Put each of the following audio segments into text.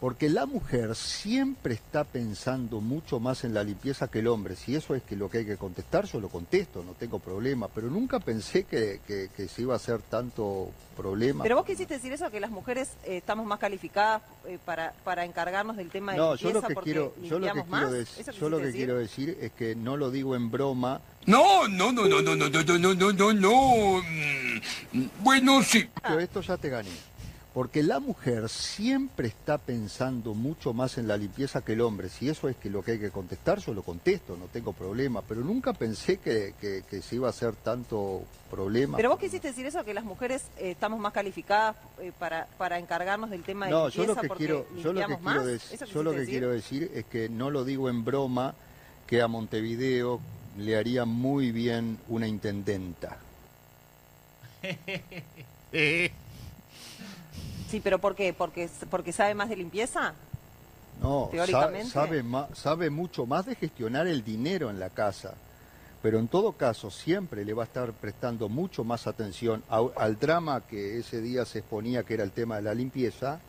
Porque la mujer siempre está pensando mucho más en la limpieza que el hombre. Si eso es que lo que hay que contestar, yo lo contesto, no tengo problema. Pero nunca pensé que, que- que se iba a hacer tanto problema. Pero vos quisiste decir eso, que las mujeres eh, estamos más calificadas eh, para, para encargarnos del tema de No, yo limpieza lo que porque quiero, yo lo que quiero, más. dec- ¿Eso yo lo que quiero decir es que no lo digo en broma. No, no, no, no, no, no, no, no, no, no, no. Mm, Bueno, sí. Pero esto ya te gané. Porque la mujer siempre está pensando mucho más en la limpieza que el hombre. Si eso es que lo que hay que contestar, yo lo contesto, no tengo problema. Pero nunca pensé que, que- que se iba a hacer tanto problema. Pero vos quisiste decir eso, que las mujeres eh, estamos más calificadas eh, para, para encargarnos del tema de No, yo limpieza lo que porque quiero, yo lo que quiero, más. dec- ¿Eso yo lo que decir? quiero decir es que no lo digo en broma, que a Montevideo le haría muy bien una intendenta. Sí, pero ¿por qué? ¿Porque, porque sabe más de limpieza? No, Teóricamente. sabe, ma- sabe mucho más de gestionar el dinero en la casa. Pero en todo caso, siempre le va a estar prestando mucho más atención a- al drama que ese día se exponía, que era el tema de la limpieza,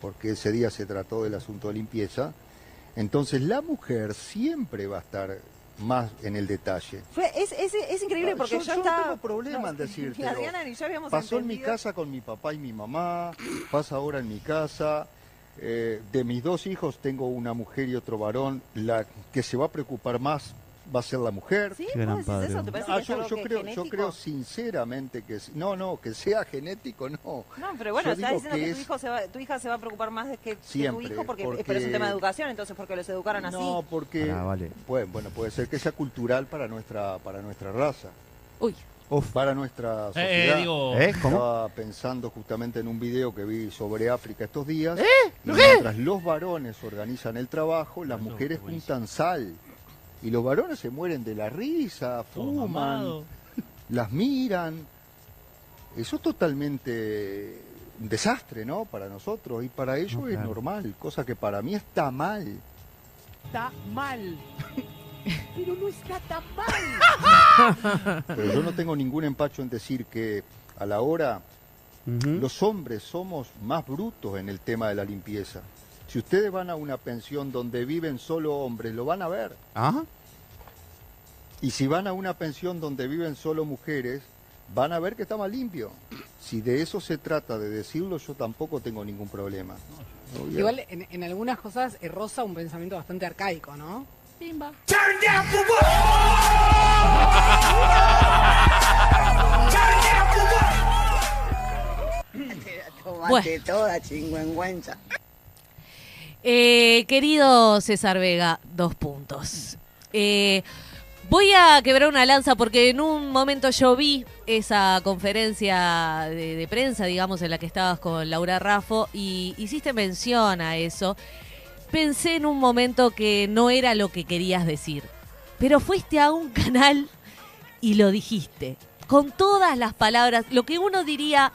porque ese día se trató del asunto de limpieza. Entonces, la mujer siempre va a estar más en el detalle. Fue, es, es, es increíble Ah, porque yo- yo, yo no tengo problema en ni decírtelo. Adriana ni yo habíamos Pasó en mi casa con mi papá y mi mamá, pasa ahora en mi casa. Eh, de mis dos hijos tengo una mujer y otro varón. La que se va a preocupar más va a ser la mujer. ¿Sí? Qué ¿Vos gran padre. eso? ¿Te parece Ah, yo, creo, yo creo sinceramente que sí. no, no, que sea genético, no. No, pero bueno, Yo estás diciendo que, que tu, hijo se va, tu hija se va a preocupar más de que, que Siempre, tu hijo porque, porque- pero es un tema de educación, entonces porque los educaron así. No, porque Pará, vale. bueno, bueno, puede ser que sea cultural para nuestra para nuestra raza, Uy, para nuestra Eh, sociedad. eh, digo, ¿Eh? ¿Cómo? Estaba pensando justamente en un video que vi sobre África estos días. ¿Eh? Y mientras los varones organizan el trabajo, las Eso, mujeres juntan sal. Y los varones se mueren de la risa, fuman, las miran. Eso es totalmente un desastre, ¿no? Para nosotros. Y para ellos No, es claro. normal, cosa que para mí está mal. Está mal. Pero no está tan mal. Pero yo no tengo ningún empacho en decir que a la hora. Los hombres somos más brutos en el tema de la limpieza. Si ustedes van a una pensión donde viven solo hombres, lo van a ver. ¿Ah? Y si van a una pensión donde viven solo mujeres, van a ver que está más limpio. Si de eso se trata, de decirlo, yo tampoco tengo ningún problema. Obvio. Igual en, en algunas cosas eh, roza un pensamiento bastante arcaico, ¿no? Pimba. Tomate toda chingüengüenza. Eh, querido César Vega, dos puntos. Eh, voy a quebrar una lanza porque en un momento yo vi esa conferencia de, de prensa, digamos, en la que estabas con Laura Raffo y hiciste mención a eso. Pensé en un momento que no era lo que querías decir, pero fuiste a un canal y lo dijiste, con todas las palabras, lo que uno diría,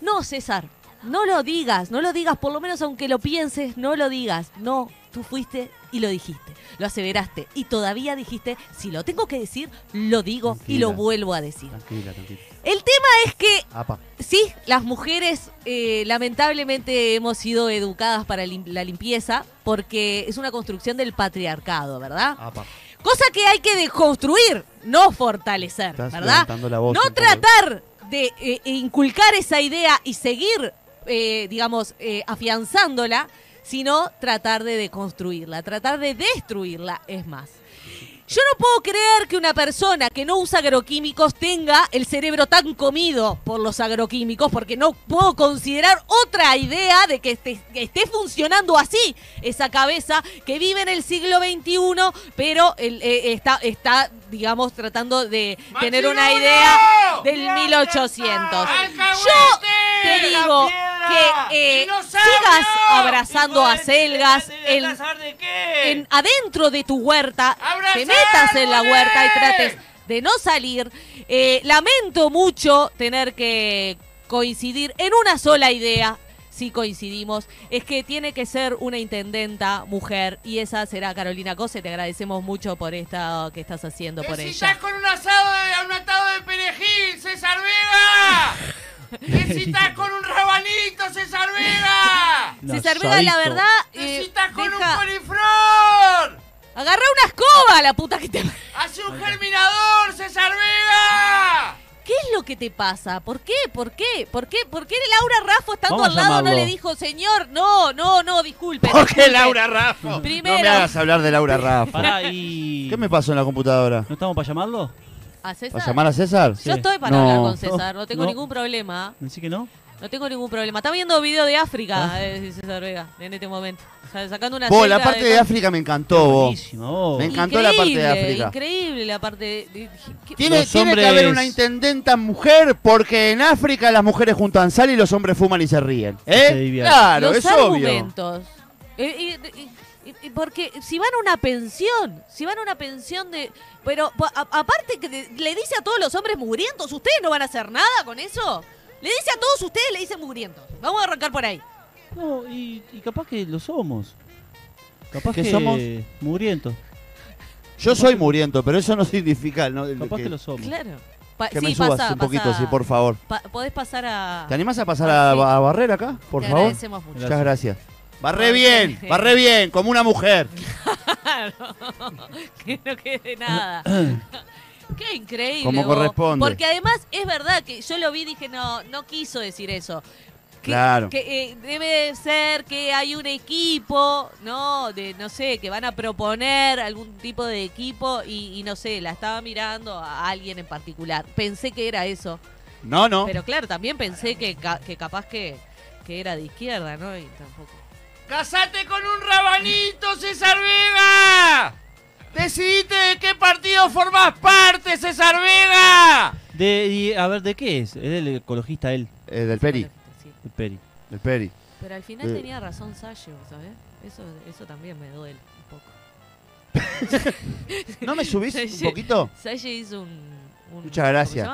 no, César, no lo digas, no lo digas, por lo menos aunque lo pienses, no lo digas. No, tú fuiste y lo dijiste, lo aseveraste y todavía dijiste, si lo tengo que decir, lo digo y lo vuelvo a decir. Tranquila, tranquila. El tema es que Apa. sí, las mujeres eh, lamentablemente hemos sido educadas para lim- la limpieza porque es una construcción del patriarcado, ¿verdad? Apa. Cosa que hay que deconstruir, no fortalecer, Estás ¿verdad? levantando la voz no tratar de eh, inculcar esa idea y seguir, eh, digamos, eh, afianzándola, sino tratar de deconstruirla, tratar de destruirla, es más. Yo no puedo creer que una persona que no usa agroquímicos tenga el cerebro tan comido por los agroquímicos, porque no puedo considerar otra idea de que esté, que esté funcionando así esa cabeza que vive en el siglo XXI, pero el- eh, está, está, digamos, tratando de tener una idea del 1800. Yo te digo que eh, sigas abrazando a selgas en, en- adentro de tu huerta, te metas en la huerta y trates de no salir. Eh, lamento mucho tener que coincidir en una sola idea. Si coincidimos, es que tiene que ser una intendenta mujer y esa será Carolina Cose. Te agradecemos mucho por esta que estás haciendo por ella. estás con un asado de, un atado de perejil, César Vega. ¡Necesitas con un rabanito, César Vega! Un César Vega, la verdad, eh, ¡Necesitas con deja- un coliflor! agarrá una escoba, la puta que te... ¡Hace un germinador, César Vega! ¿Qué es lo que te pasa? ¿Por qué? ¿Por qué? ¿Por qué? ¿Por qué Laura Raffo estando Vamos al lado no llamarlo. le dijo, señor, no, no, no, disculpe? ¿Por qué disculpe"? Laura Raffo? Primero. No me hagas hablar de Laura Raffo. Pará, y... ¿Qué me pasó en la computadora? ¿No estamos para llamarlo? ¿A César? ¿Para llamar a César? Yo estoy para No. hablar con César, no tengo No. ningún problema. ¿Me decís que no? No tengo ningún problema. Está viendo video de África, Ah. eh, César Vega, en este momento. O sea, sacando una Vos, la parte de África me encantó, vos. Buenísimo, vos. Me encantó la parte de África. Increíble la parte de... de- ¿qué- Tiene, que haber una intendenta mujer porque en África las mujeres juntan sal y los hombres fuman y se ríen. ¿Eh? Se. Claro, los es obvio. argumentos. Eh, y- y porque si van a una pensión, si van a una pensión de... Pero a- aparte que de- le dice a todos los hombres mugrientos, ¿ustedes no van a hacer nada con eso? Le dice a todos ustedes, le dicen mugrientos. Vamos a arrancar por ahí. No, y, y capaz que lo somos. Capaz ¿Qué que somos? mugrientos. Yo soy muriento, pero eso no significa ¿no? Capaz que, que lo somos. Claro. Pa- que sí, me subas pasa, un poquito, pasa. sí, por favor. Pa- ¿Podés pasar a...? ¿Te animás a pasar Ah, a, sí. a barrer acá, por Te favor? agradecemos mucho. Muchas gracias. Barré bien, barré bien, como una mujer. que no quede nada. Qué increíble. Como vos. corresponde. Porque además es verdad que yo lo vi y dije, no, no quiso decir eso. Que, Claro. Que eh, debe ser que hay un equipo, ¿no? De, no sé, que van a proponer algún tipo de equipo y, y no sé, la estaba mirando a alguien en particular. Pensé que era eso. No, no. Pero claro, también pensé que, que capaz que, que era de izquierda, ¿no? Y tampoco. ¡Casate con un rabanito, César Vega! ¡Decidite de qué partido formás parte, César Vega! De, y, a ver, ¿de qué es? Es el ecologista él, Eh, del Peri, Sí. el Peri. del Peri. Pero al final Eh. tenía razón Sayo, ¿sabes? Eso, eso también me duele un poco. ¿No me subís un poquito? Sayo hizo un, un- Muchas gracias.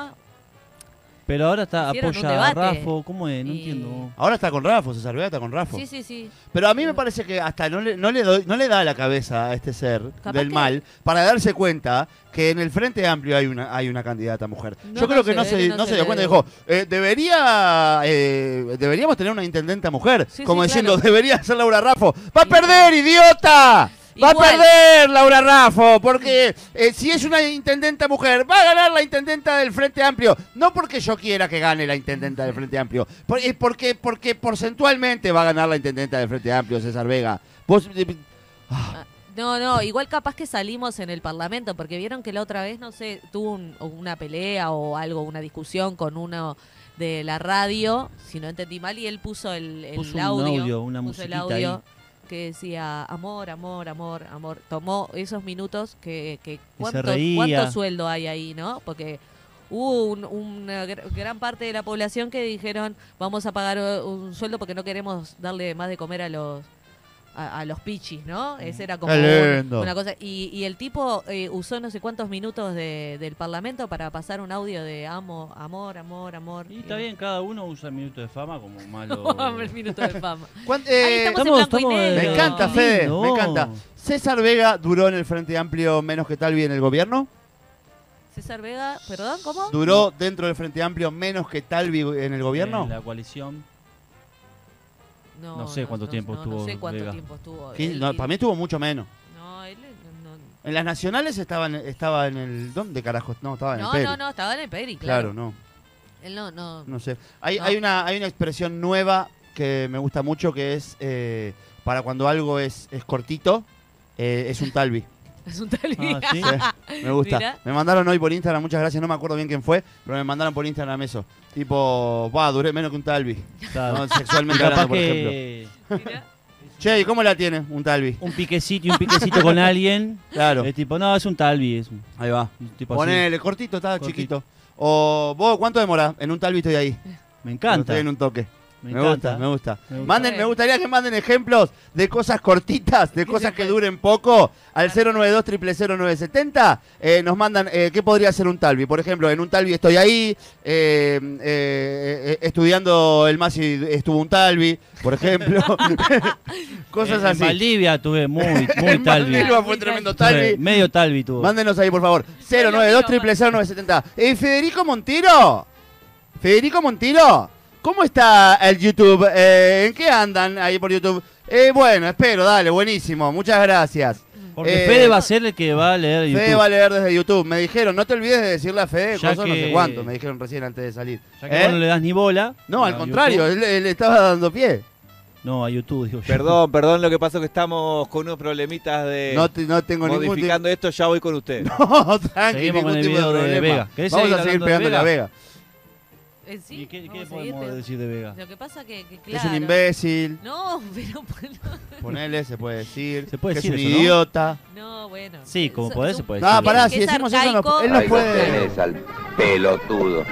Pero ahora está, Hicieron un apoya a debate. Rafo. ¿Cómo es? No Y- entiendo. Ahora está con Rafa, César Vega está con Rafa. Sí, sí, sí. Pero a mí me parece que hasta no le, no le, doy, no le da la cabeza a este ser Capaz del que- mal para darse cuenta que en el Frente Amplio hay una, hay una candidata mujer. No, Yo creo no que se no ve, se, no no se se dio ve. cuenta. Dijo, eh, debería, eh, deberíamos tener una intendenta mujer. Sí, como sí, diciendo, claro. debería ser Laura Raffo. ¡Va a perder, idiota! ¡Va Igual. a perder Laura Raffo! Porque eh, si es una intendenta mujer, va a ganar la intendenta del Frente Amplio. No porque yo quiera que gane la intendenta del Frente Amplio. por- Es porque, porque porcentualmente va a ganar la intendenta del Frente Amplio, César Vega. Vos, eh, Ah, No, no, igual capaz que salimos en el Parlamento, porque vieron que la otra vez, no sé, tuvo un- una pelea o algo, una discusión con uno de la radio, si no entendí mal, y él puso el, el Puso un audio, audio, una puso el audio ahí. Que decía amor, amor, amor, amor. Tomó esos minutos que, que ¿cuánto, cuánto sueldo hay ahí, ¿no? Porque hubo un- una gr- gran parte de la población que dijeron vamos a pagar eh, un sueldo porque no queremos darle más de comer a los a, a los pichis, ¿no? Esa era como un- una cosa. Y, y el tipo eh, usó no sé cuántos minutos de- del Parlamento para pasar un audio de amo, amor, amor, amor. Y está bien, cada uno usa el minuto de fama como malo. el minuto de fama. ¿cuán- Ahí eh, estamos en y estamos- negro. me encanta, Fede, me encanta. ¿César Vega duró en el Frente Amplio menos que Talvi en el gobierno? César Vega, perdón, ¿cómo? ¿Duró dentro del Frente Amplio menos que Talvi en el gobierno? En la coalición. No sé cuánto tiempo no, estuvo No sé cuánto Vega. tiempo estuvo. Él- No, para mí estuvo mucho menos. No, él no, no, En las nacionales estaba en, estaba en el... ¿Dónde carajo? No, estaba en no, el Peri. no, no, estaba en el Peri, Claro, claro. no. Él no, no. No sé. Hay, No. hay, una, hay una expresión nueva que me gusta mucho que es eh, para cuando algo es, es cortito, eh, es un talvi. Es un tal Ah, ¿sí? Sí, me gusta. Mirá. Me mandaron hoy por Instagram, muchas gracias, no me acuerdo bien quién fue, pero me mandaron por Instagram eso. Tipo, va, duré menos que un talvi. Claro. No, Y sexualmente hablando, por ejemplo. Mirá. Che, ¿y cómo la tiene un talvi? un piquecito y un piquecito con alguien. Claro, Es tipo, no, es un talvi. Es un, ahí va. así. Ponele, cortito, está Cortito. chiquito. O vos, ¿cuánto demora? En un talvi estoy ahí. Me encanta. Estoy en un toque. Me, gusta, me gusta. Me gusta. Manden, me gustaría que manden ejemplos de cosas cortitas, de cosas que duren poco. Al 092 0970 eh, nos mandan eh, qué podría ser un Talvi. Por ejemplo, en un Talvi estoy ahí, eh, eh, eh, estudiando el MASI estuvo un Talvi, por ejemplo. cosas así. En Valdivia tuve muy, muy En talvi. Fue tremendo Tuve Talvi. Medio talvi tuvo. Mándenos ahí, por favor. 092 0970 Eh, Federico Montero. Federico Montilo, ¿cómo está el YouTube? Eh, ¿En qué andan ahí por YouTube? Eh, bueno, espero, dale, buenísimo, muchas gracias. Porque Eh, Fede va a ser el que va a leer YouTube. Fede va a leer desde YouTube. Me dijeron, no te olvides de decirle a Fede Ya cosas no sé cuánto. Me dijeron recién antes de salir. Ya que ¿Eh? vos no le das ni bola. No, al contrario, él, él estaba dando pie. No, a YouTube, digo yo. Perdón, perdón, lo que pasa es que estamos con unos problemitas de No, te- no tengo ningún modificando esto, ya voy con usted. No, tranqui, Seguimos ningún con el tipo de video de problema. Vega. ¿Querés Vamos a seguir hablando de pegándole a Vega? Eh, sí, ¿Y qué, qué podemos seguir, decir de Vega? Lo que pasa que, que Es un imbécil. No, pero Ponele, se puede decir. Se puede que decir es un eso, ¿no? idiota. no, bueno. Sí, como podés, se puede No, decir. pará, que si es decimos eso, no, arcaico. él no puede. al pelotudo.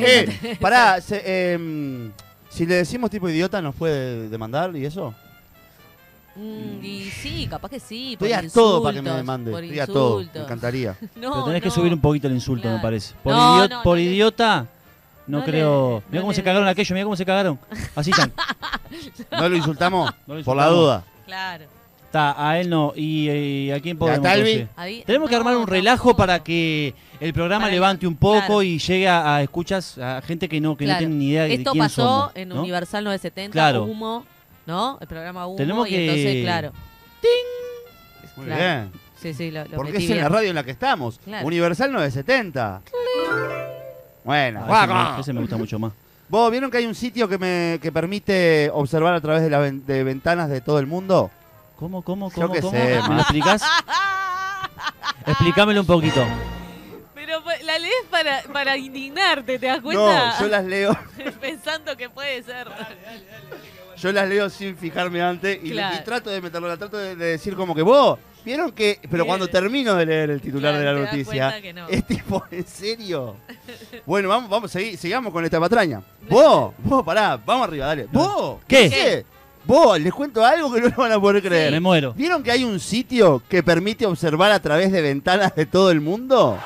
pará, se- em, si le decimos tipo idiota, ¿nos puede demandar y eso? Mm, y sí, capaz que sí. Estoy por a todo para que me insultos, demande. Por Estoy a todo. Me insultos. encantaría. No, Pero tenés que no. subir un poquito el insulto, Claro. me parece. Por, No, idiot- no, por no le- idiota, no, no le- creo. Mira no cómo se cagaron des. aquello, mira cómo se cagaron. Así están. ¿No lo insultamos? No lo Por la duda. Claro. Está, a él no. ¿Y, eh, a quién ¿Y a podemos Tenemos que no, armar un relajo para que el programa Para- levante un poco claro. y llegue a, a escuchas a gente que no que Claro. no tiene ni idea de Esto quién pasó somos, en ¿no? Universal 970, Claro. Humo, ¿no? El programa Humo. Tenemos y que- entonces, claro. Muy Claro. bien. Sí, sí, lo, lo Porque metí es en la radio en la que estamos. Claro. Universal 970. Bueno, Ah, ese, me, guaco. ese me gusta mucho más. ¿Vos vieron que hay un sitio que me que permite observar a través de, la ven- de ventanas de todo el mundo? ¿Cómo, cómo, Yo cómo, qué cómo? sé, ¿Me lo explicás? Explícamelo un poquito. Pero pa- la lees para, para indignarte, ¿te das No, cuenta? yo las leo, Pensando que puede ser. Yo las leo sin fijarme antes y, Claro. y trato de meterlo, la trato de, de decir como que vos, vieron que, pero cuando termino de leer el titular Claro, de la noticia, no. es tipo, ¿en serio? bueno, vamos, vamos, seguí- sigamos con esta patraña. Vos, vos, pará, vamos arriba, dale. Vos, ¿Qué? sé, Vos, les cuento algo que no lo van a poder creer. Me muero. ¿Vieron que hay un sitio que permite observar a través de ventanas de todo el mundo?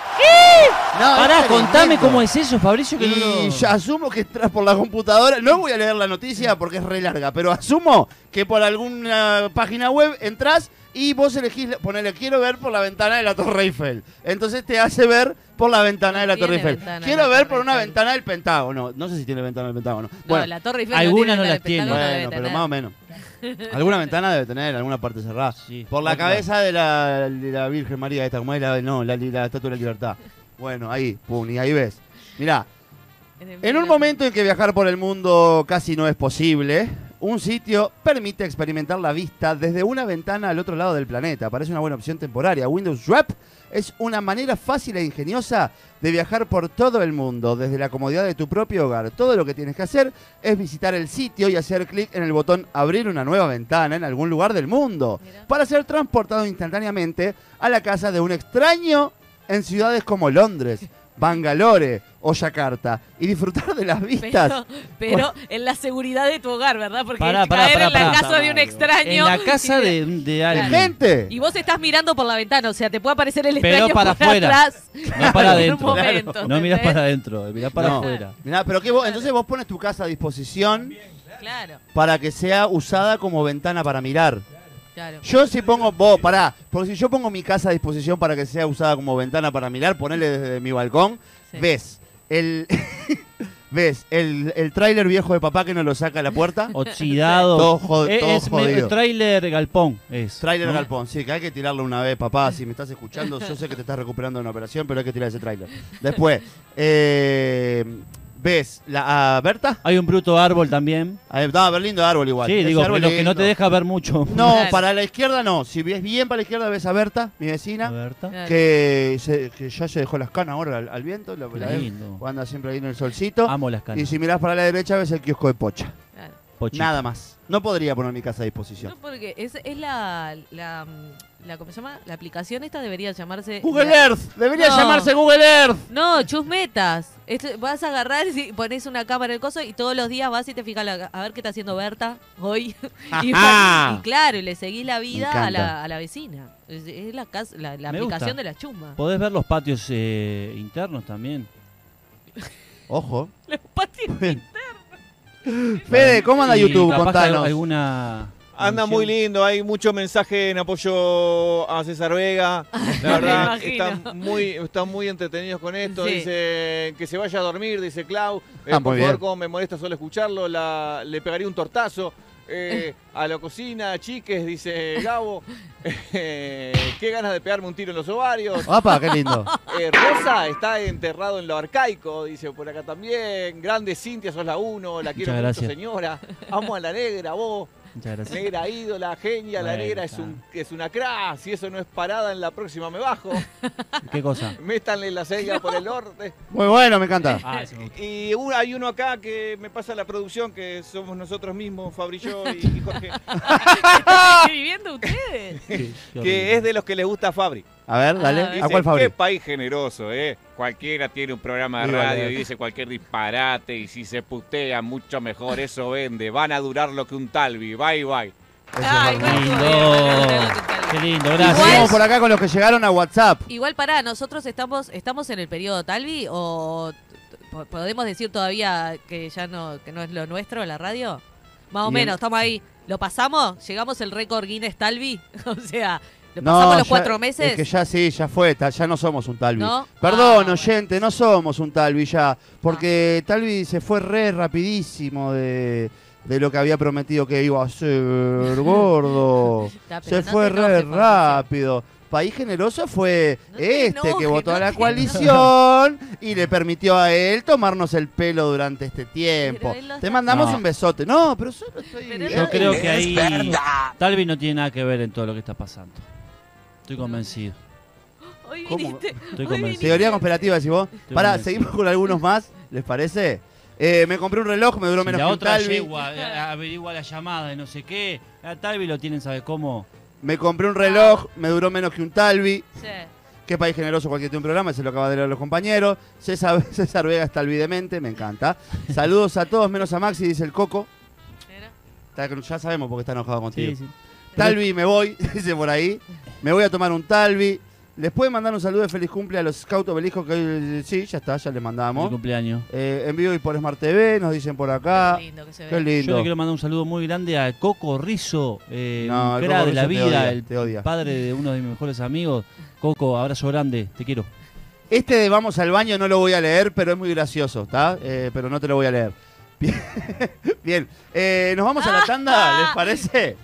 No, Pará, es contame tremendo. cómo es eso, Fabricio, que no Y lo... yo asumo que entras por la computadora. No voy a leer la noticia porque es re larga, pero asumo que por alguna página web entras y vos elegís, ponele, quiero ver por la ventana de la Torre Eiffel. Entonces te hace ver por la ventana de la Torre Eiffel. Quiero ver por una ventana del Pentágono. No sé si tiene ventana del Pentágono. No, Bueno, la Torre Eiffel algunas no, las tiene. bueno, pero más o menos. Alguna ventana debe tener, alguna parte cerrada. Sí, Por la cabeza de la, de la Virgen María esta, como es la, no, la, la Estatua de la Libertad. Bueno, ahí, pum, y ahí ves. Mirá, en un momento en que viajar por el mundo casi no es posible, un sitio permite experimentar la vista desde una ventana al otro lado del planeta. Parece una buena opción temporaria. Windows Wrap es una manera fácil e ingeniosa de viajar por todo el mundo desde la comodidad de tu propio hogar. Todo lo que tienes que hacer es visitar el sitio y hacer clic en el botón abrir una nueva ventana en algún lugar del mundo Mira. para ser transportado instantáneamente a la casa de un extraño en ciudades como Londres, Bangalore o Yakarta y disfrutar de las vistas. Pero, pero en la seguridad de tu hogar, ¿verdad? Porque Pará, pará, caer pará, en la pará. casa de un extraño. En la casa y- de, de ¡De alguien. gente! Y vos estás mirando por la ventana, o sea, te puede aparecer el Pero extraño para por afuera. atrás. No para en adentro. un momento, No mirás para adentro, mirás para No. afuera. Mirá, pero que vos, entonces vos pones tu casa a disposición Claro, para que sea usada como ventana para mirar. Claro. Yo si pongo, vos, pará, porque si yo pongo mi casa a disposición para que sea usada como ventana para mirar, ponele desde mi balcón, Sí. ves el ves el, el tráiler viejo de papá que no lo saca a la puerta. Oxidado. Todo jod- es todo es me- jodido. trailer galpón. Es, Tráiler ¿no? galpón, sí, que hay que tirarlo una vez, papá. Si me estás escuchando, yo sé que te estás recuperando de una operación, pero hay que tirar ese tráiler. Después, eh, ves la, a Berta. Hay un bruto árbol también. Ver lindo árbol igual. Sí, Ese digo, árbol lo que no te deja ver mucho. No, Claro. para la izquierda no. Si ves bien para la izquierda, ves a Berta, mi vecina, Berta. Que, se- que ya se dejó las canas ahora al, al viento. La, la Lindo. anda siempre ahí en el solcito. Amo las y canas. si mirás para la derecha, ves el kiosco de Pocha. Nada más. No podría poner mi casa a disposición. No, porque es, es la, la, la, ¿cómo se llama? La aplicación esta debería llamarse... Google la- Earth, debería No. llamarse Google Earth. No, chusmetas. Esto- vas a agarrar y pones una cámara en el coso y todos los días vas y te fijas la- a ver qué está haciendo Berta hoy. y, Ajá. y claro, y le seguís la vida a la, a la vecina. Es, es la, la, aplicación gusta. de la chusma. Podés ver los patios eh, internos también. Ojo. Los patios. Fede, ¿cómo anda Y YouTube? Contanos. alguna, Anda muy lindo, hay mucho mensaje en apoyo a César Vega. La verdad, están muy, están muy entretenidos con esto. Sí. Dice que se vaya a dormir, dice Clau. Eh, Ah, por muy favor, como me molesta solo escucharlo, la- le pegaría un tortazo. Eh, a la cocina, chiques, dice Gabo. Eh, qué ganas de pegarme un tiro en los ovarios. Opa, qué lindo. Eh, Rosa está enterrado en lo arcaico, dice por acá también. Grande Cintia, sos la uno, la quiero mucho, gracias. señora. Amo a la negra, vos. Muchas gracias. Negra ídola, genia, la Bueno, negra es, está. un, es una cra. Si eso no es parada, en la próxima me bajo. ¿Qué cosa? Métanle la selga por el norte. Muy bueno, me encanta. Ah, ese me gusta. Y un- hay uno acá que me pasa la producción, que somos nosotros mismos, Fabri y yo y, Jorge, ¿Están viviendo ustedes? Qué- que es de los que les gusta a Fabri. A ver, dale. Ah, ¿A cuál Fabri? Qué país generoso, ¿eh? Cualquiera tiene un programa de radio y dice cualquier disparate y si se putea mucho mejor, eso vende. Van a durar lo que un talvi. Bye, bye. Ay, Qué bueno, lindo. Qué lindo, gracias. seguimos por acá con los que llegaron a WhatsApp. Igual para nosotros estamos estamos en el periodo Talvi o po- podemos decir todavía que ya no que no es lo nuestro la radio. Más o Bien. menos, estamos ahí. ¿Lo pasamos? ¿Llegamos el récord Guinness Talvi? o sea, ¿lo pasamos los ya- cuatro meses? Es que ya sí, ya fue, ta- ya no somos un Talvi. ¿No? Perdón, Ah, oyente, no somos un Talvi ya. Porque Talvi se fue re rapidísimo de, de lo que había prometido que iba a ser, gordo. Se no fue re rápido. País Generoso fue No te este que votó no a la coalición y le permitió a él tomarnos el pelo durante este tiempo. Te mandamos No. un besote. No, pero solo estoy... Pero Yo creo que ahí. Talvi no tiene nada que ver en todo lo que está pasando. Estoy convencido. Hoy ¿Cómo? viniste. Estoy hoy convencido. viniste. Teoría conspirativa, decís vos. Estoy Pará, convencido. seguimos con algunos más, ¿les parece? Eh, me compré un reloj, me duró Si menos la que un otra Talvi. yegua eh, averigua la llamada y no sé qué. A Talvi lo tienen, ¿sabe cómo? Me compré un reloj, me duró menos que un Talvi. Sí. Qué país generoso cualquier tiene un programa, se lo acaba de leer los compañeros. César, César Vega está demente, me encanta. Saludos a todos, menos a Maxi, dice el Coco. Ya sabemos por qué está enojado contigo. Sí, sí. Talvi, me voy, dice por ahí. Me voy a tomar un Talvi. ¿Les pueden mandar un saludo de feliz cumple a los Scouts Obelisco? Que hoy- sí, ya está, ya les Mi mandamos. cumpleaños. Eh, en vivo y por Smart TV, nos dicen por acá. Qué lindo que se ve. Qué Yo lindo. le quiero mandar un saludo muy grande a Coco Rizzo, eh, No, un de la vida, odia, el te odia. padre de uno de mis mejores amigos. Coco, abrazo grande, te quiero. Este de Vamos al baño no lo voy a leer, pero es muy gracioso, ¿está? Eh, pero no te lo voy a leer. Bien, Bien. Eh, nos vamos a la tanda, ¿les parece?